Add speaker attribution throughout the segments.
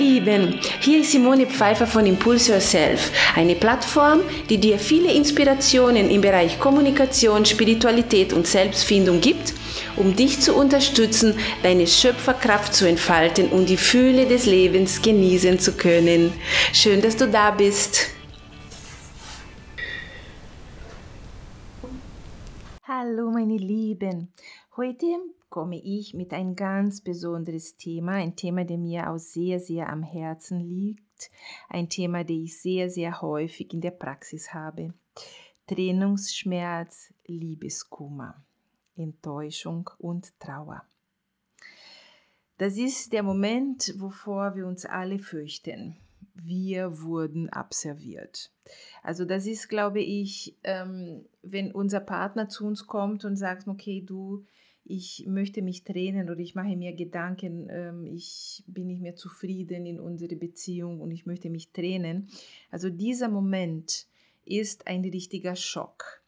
Speaker 1: Lieben, hier ist Simone Pfeiffer von Impulse Yourself, eine Plattform, die dir viele Inspirationen im Bereich Kommunikation, Spiritualität und Selbstfindung gibt, um dich zu unterstützen, deine Schöpferkraft zu entfalten und die Fühle des Lebens genießen zu können. Schön, dass du da bist.
Speaker 2: Hallo meine Lieben, heute komme ich mit ein ganz besonderes Thema, ein Thema, das mir auch sehr, sehr am Herzen liegt, ein Thema, das ich sehr, sehr häufig in der Praxis habe. Trennungsschmerz, Liebeskummer, Enttäuschung und Trauer. Das ist der Moment, wovor wir uns alle fürchten. Wir wurden abserviert. Also das ist, glaube ich, ähm, wenn unser Partner zu uns kommt und sagt, okay, du, ich möchte mich trennen oder ich mache mir Gedanken, ähm, ich bin nicht mehr zufrieden in unserer Beziehung und ich möchte mich trennen. Also dieser Moment ist ein richtiger Schock.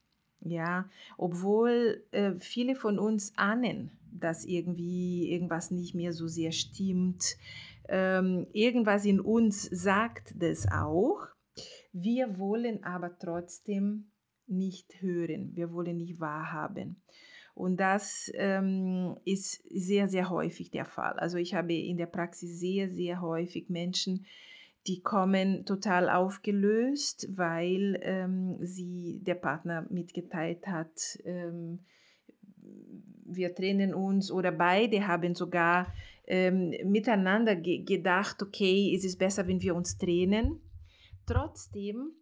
Speaker 2: Ja, obwohl äh, viele von uns ahnen, dass irgendwie irgendwas nicht mehr so sehr stimmt. Ähm, irgendwas in uns sagt das auch. Wir wollen aber trotzdem nicht hören. Wir wollen nicht wahrhaben. Und das ähm, ist sehr, sehr häufig der Fall. Also ich habe in der Praxis sehr, sehr häufig Menschen, die kommen total aufgelöst, weil ähm, sie der Partner mitgeteilt hat, ähm, wir trennen uns oder beide haben sogar ähm, miteinander ge gedacht, okay, es ist besser, wenn wir uns trennen. Trotzdem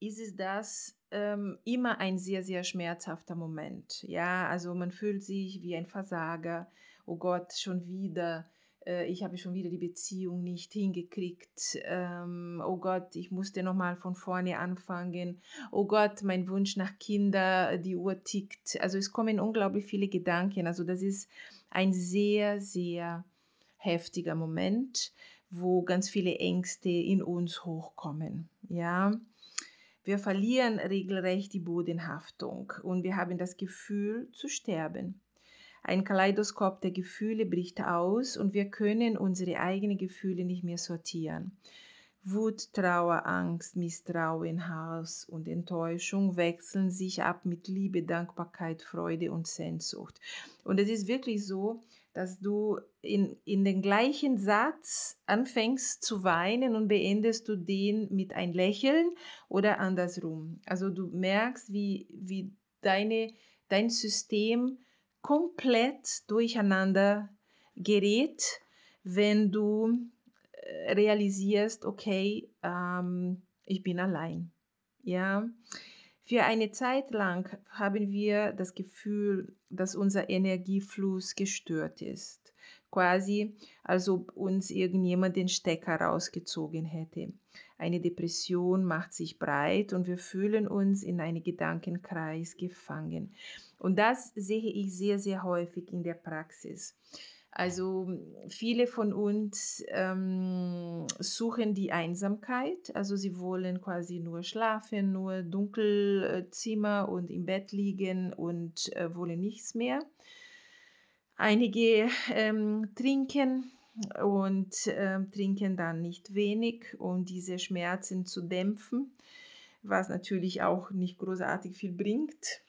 Speaker 2: ist es das ähm, immer ein sehr, sehr schmerzhafter Moment. Ja, also man fühlt sich wie ein Versager. Oh Gott, schon wieder. Äh, ich habe schon wieder die Beziehung nicht hingekriegt. Ähm, oh Gott, ich musste nochmal von vorne anfangen. Oh Gott, mein Wunsch nach Kinder, die Uhr tickt. Also es kommen unglaublich viele Gedanken. Also das ist ein sehr, sehr heftiger Moment, wo ganz viele Ängste in uns hochkommen. Ja, wir verlieren regelrecht die Bodenhaftung und wir haben das Gefühl zu sterben. Ein Kaleidoskop der Gefühle bricht aus und wir können unsere eigenen Gefühle nicht mehr sortieren. Wut, Trauer, Angst, Misstrauen, Hass und Enttäuschung wechseln sich ab mit Liebe, Dankbarkeit, Freude und Sehnsucht. Und es ist wirklich so, dass du in, in den gleichen Satz anfängst zu weinen und beendest du den mit ein Lächeln oder andersrum. Also du merkst, wie, wie deine, dein System komplett durcheinander gerät, wenn du realisierst, okay, ähm, ich bin allein. Ja, für eine Zeit lang haben wir das Gefühl, dass unser Energiefluss gestört ist. Quasi, als ob uns irgendjemand den Stecker rausgezogen hätte. Eine Depression macht sich breit und wir fühlen uns in einen Gedankenkreis gefangen. Und das sehe ich sehr, sehr häufig in der Praxis. Also viele von uns ähm, suchen die Einsamkeit, also sie wollen quasi nur schlafen, nur Dunkelzimmer und im Bett liegen und äh, wollen nichts mehr. Einige ähm, trinken und äh, trinken dann nicht wenig, um diese Schmerzen zu dämpfen, was natürlich auch nicht großartig viel bringt.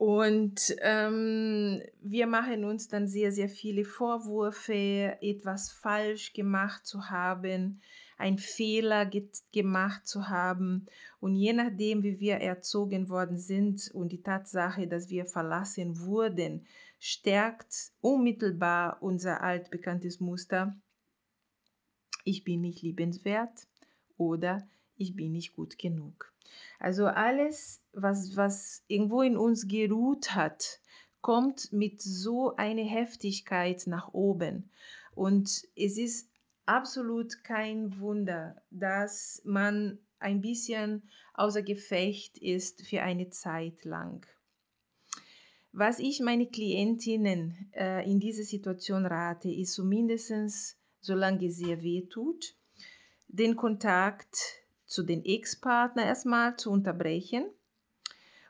Speaker 2: Und ähm, wir machen uns dann sehr, sehr viele Vorwürfe, etwas falsch gemacht zu haben, einen Fehler ge gemacht zu haben. Und je nachdem, wie wir erzogen worden sind und die Tatsache, dass wir verlassen wurden, stärkt unmittelbar unser altbekanntes Muster. Ich bin nicht liebenswert oder ich bin nicht gut genug. Also alles, was, was irgendwo in uns geruht hat, kommt mit so einer Heftigkeit nach oben. Und es ist absolut kein Wunder, dass man ein bisschen außer Gefecht ist für eine Zeit lang. Was ich meine Klientinnen äh, in dieser Situation rate, ist zumindest, solange es sehr weh tut, den Kontakt zu den Ex-Partner erstmal zu unterbrechen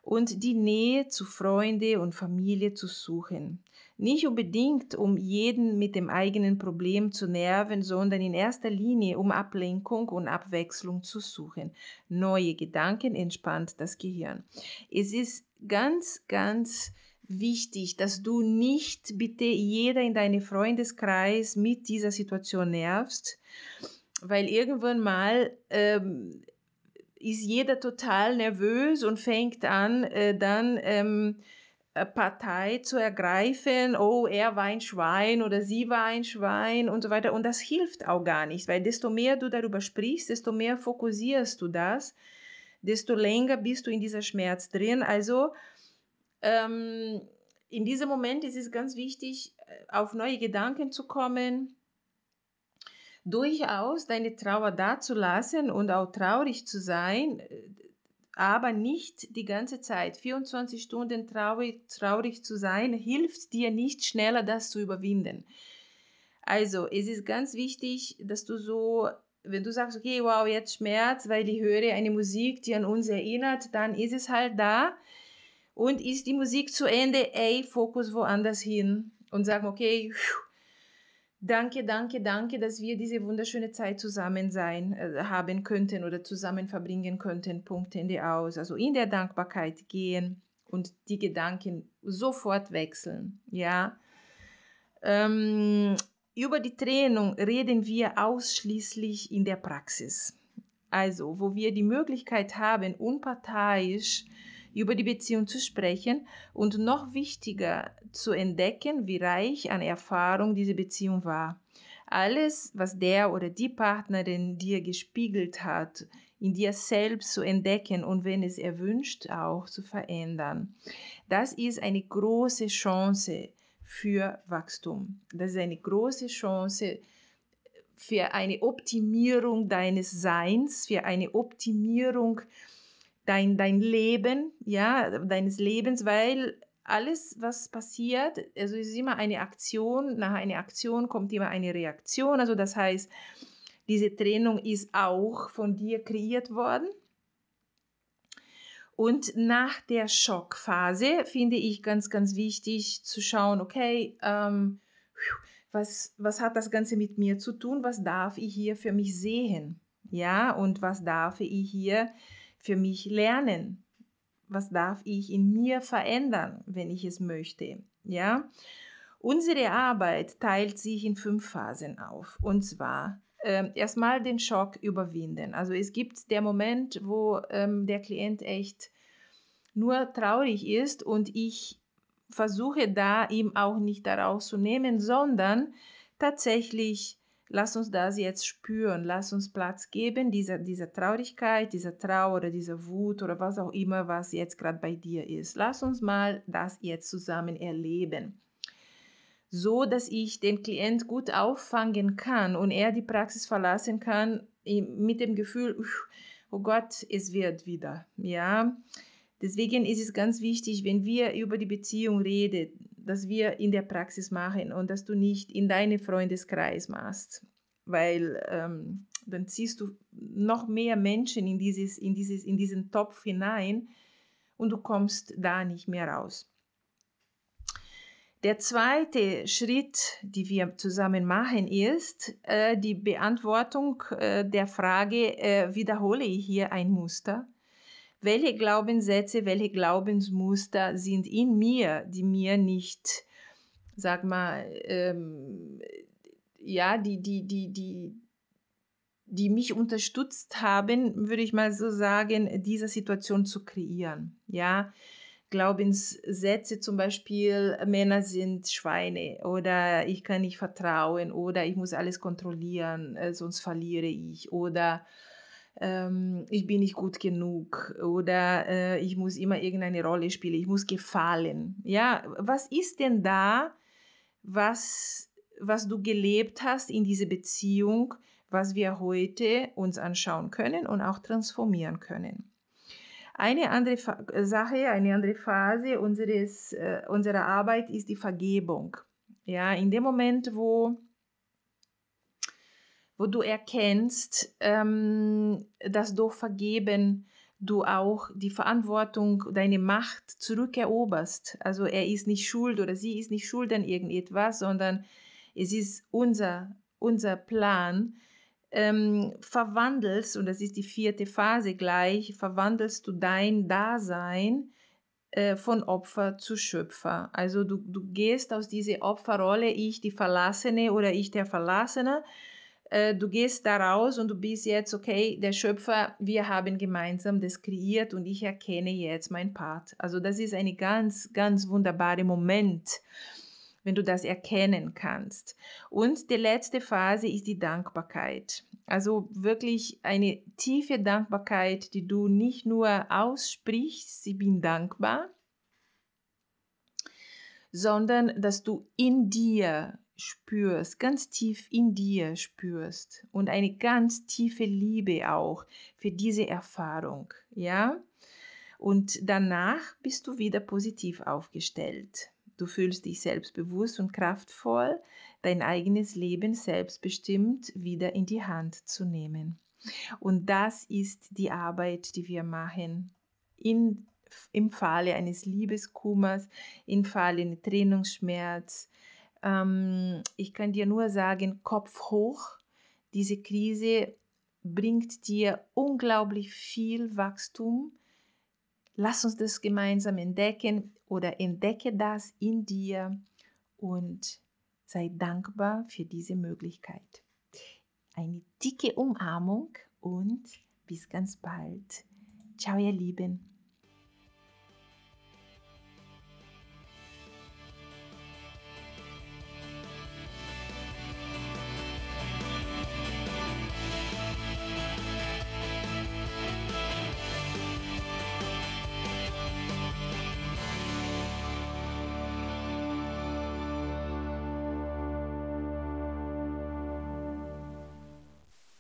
Speaker 2: und die Nähe zu Freunde und Familie zu suchen. Nicht unbedingt, um jeden mit dem eigenen Problem zu nerven, sondern in erster Linie, um Ablenkung und Abwechslung zu suchen. Neue Gedanken entspannt das Gehirn. Es ist ganz, ganz wichtig, dass du nicht bitte jeder in deinem Freundeskreis mit dieser Situation nervst, weil irgendwann mal ähm, ist jeder total nervös und fängt an, äh, dann ähm, Partei zu ergreifen, oh, er war ein Schwein oder sie war ein Schwein und so weiter. Und das hilft auch gar nicht, weil desto mehr du darüber sprichst, desto mehr fokussierst du das, desto länger bist du in dieser Schmerz drin. Also ähm, in diesem Moment ist es ganz wichtig, äh, auf neue Gedanken zu kommen, durchaus deine Trauer dazulassen und auch traurig zu sein, aber nicht die ganze Zeit. 24 Stunden traurig, traurig zu sein, hilft dir nicht schneller, das zu überwinden. Also, es ist ganz wichtig, dass du so, wenn du sagst, okay, wow, jetzt Schmerz, weil ich höre eine Musik, die an uns erinnert, dann ist es halt da. Und ist die Musik zu Ende, ey, Fokus woanders hin und sagen, okay, Danke, danke, danke, dass wir diese wunderschöne Zeit zusammen sein äh, haben könnten oder zusammen verbringen könnten. Punkt Ende aus. Also in der Dankbarkeit gehen und die Gedanken sofort wechseln. Ja. Ähm, über die Trennung reden wir ausschließlich in der Praxis. Also, wo wir die Möglichkeit haben, unparteiisch über die Beziehung zu sprechen und noch wichtiger zu entdecken, wie reich an Erfahrung diese Beziehung war. Alles, was der oder die Partnerin dir gespiegelt hat, in dir selbst zu entdecken und wenn es erwünscht, auch zu verändern. Das ist eine große Chance für Wachstum. Das ist eine große Chance für eine Optimierung deines Seins, für eine Optimierung dein, dein Leben, ja, deines Lebens, weil alles, was passiert, also es ist immer eine Aktion, nach einer Aktion kommt immer eine Reaktion, also das heißt, diese Trennung ist auch von dir kreiert worden. Und nach der Schockphase finde ich ganz, ganz wichtig zu schauen, okay, ähm, was, was hat das Ganze mit mir zu tun? Was darf ich hier für mich sehen? Ja, und was darf ich hier für mich lernen? Was darf ich in mir verändern, wenn ich es möchte? Ja? Unsere Arbeit teilt sich in fünf Phasen auf. Und zwar äh, erstmal den Schock überwinden. Also es gibt der Moment, wo ähm, der Klient echt nur traurig ist und ich versuche da ihm auch nicht daraus zu nehmen, sondern tatsächlich Lass uns das jetzt spüren, lass uns Platz geben, dieser, dieser Traurigkeit, dieser Trauer oder dieser Wut oder was auch immer, was jetzt gerade bei dir ist. Lass uns mal das jetzt zusammen erleben. So, dass ich den Klient gut auffangen kann und er die Praxis verlassen kann mit dem Gefühl, oh Gott, es wird wieder. Ja, deswegen ist es ganz wichtig, wenn wir über die Beziehung reden, dass wir in der Praxis machen und dass du nicht in deinen Freundeskreis machst, weil ähm, dann ziehst du noch mehr Menschen in, dieses, in, dieses, in diesen Topf hinein und du kommst da nicht mehr raus. Der zweite Schritt, den wir zusammen machen, ist äh, die Beantwortung äh, der Frage, äh, wiederhole ich hier ein Muster? Welche Glaubenssätze, welche Glaubensmuster sind in mir, die mir nicht, sag mal, ähm, ja, die, die, die, die, die mich unterstützt haben, würde ich mal so sagen, diese Situation zu kreieren. Ja, Glaubenssätze zum Beispiel, Männer sind Schweine oder ich kann nicht vertrauen oder ich muss alles kontrollieren, äh, sonst verliere ich oder ähm, ich bin nicht gut genug oder äh, ich muss immer irgendeine Rolle spielen, ich muss gefallen. Ja, was ist denn da, was, was du gelebt hast in dieser Beziehung, was wir heute uns anschauen können und auch transformieren können? Eine andere Sache, eine andere Phase unseres, äh, unserer Arbeit ist die Vergebung. Ja, in dem Moment, wo wo du erkennst, ähm, dass durch Vergeben du auch die Verantwortung, deine Macht zurückeroberst. Also er ist nicht schuld oder sie ist nicht schuld an irgendetwas, sondern es ist unser, unser Plan, ähm, verwandelst, und das ist die vierte Phase gleich, verwandelst du dein Dasein äh, von Opfer zu Schöpfer. Also du, du gehst aus dieser Opferrolle, ich die Verlassene oder ich der Verlassene, du gehst da raus und du bist jetzt, okay, der Schöpfer, wir haben gemeinsam das kreiert und ich erkenne jetzt mein Part. Also das ist ein ganz, ganz wunderbarer Moment, wenn du das erkennen kannst. Und die letzte Phase ist die Dankbarkeit. Also wirklich eine tiefe Dankbarkeit, die du nicht nur aussprichst, ich bin dankbar, sondern dass du in dir spürst, ganz tief in dir spürst und eine ganz tiefe Liebe auch für diese Erfahrung, ja? Und danach bist du wieder positiv aufgestellt. Du fühlst dich selbstbewusst und kraftvoll, dein eigenes Leben selbstbestimmt wieder in die Hand zu nehmen. Und das ist die Arbeit, die wir machen in, im Falle eines Liebeskummers, im Falle eines Trennungsschmerz, ähm, ich kann dir nur sagen, Kopf hoch. Diese Krise bringt dir unglaublich viel Wachstum. Lass uns das gemeinsam entdecken oder entdecke das in dir und sei dankbar für diese Möglichkeit. Eine dicke Umarmung und bis ganz bald. Ciao, ihr Lieben.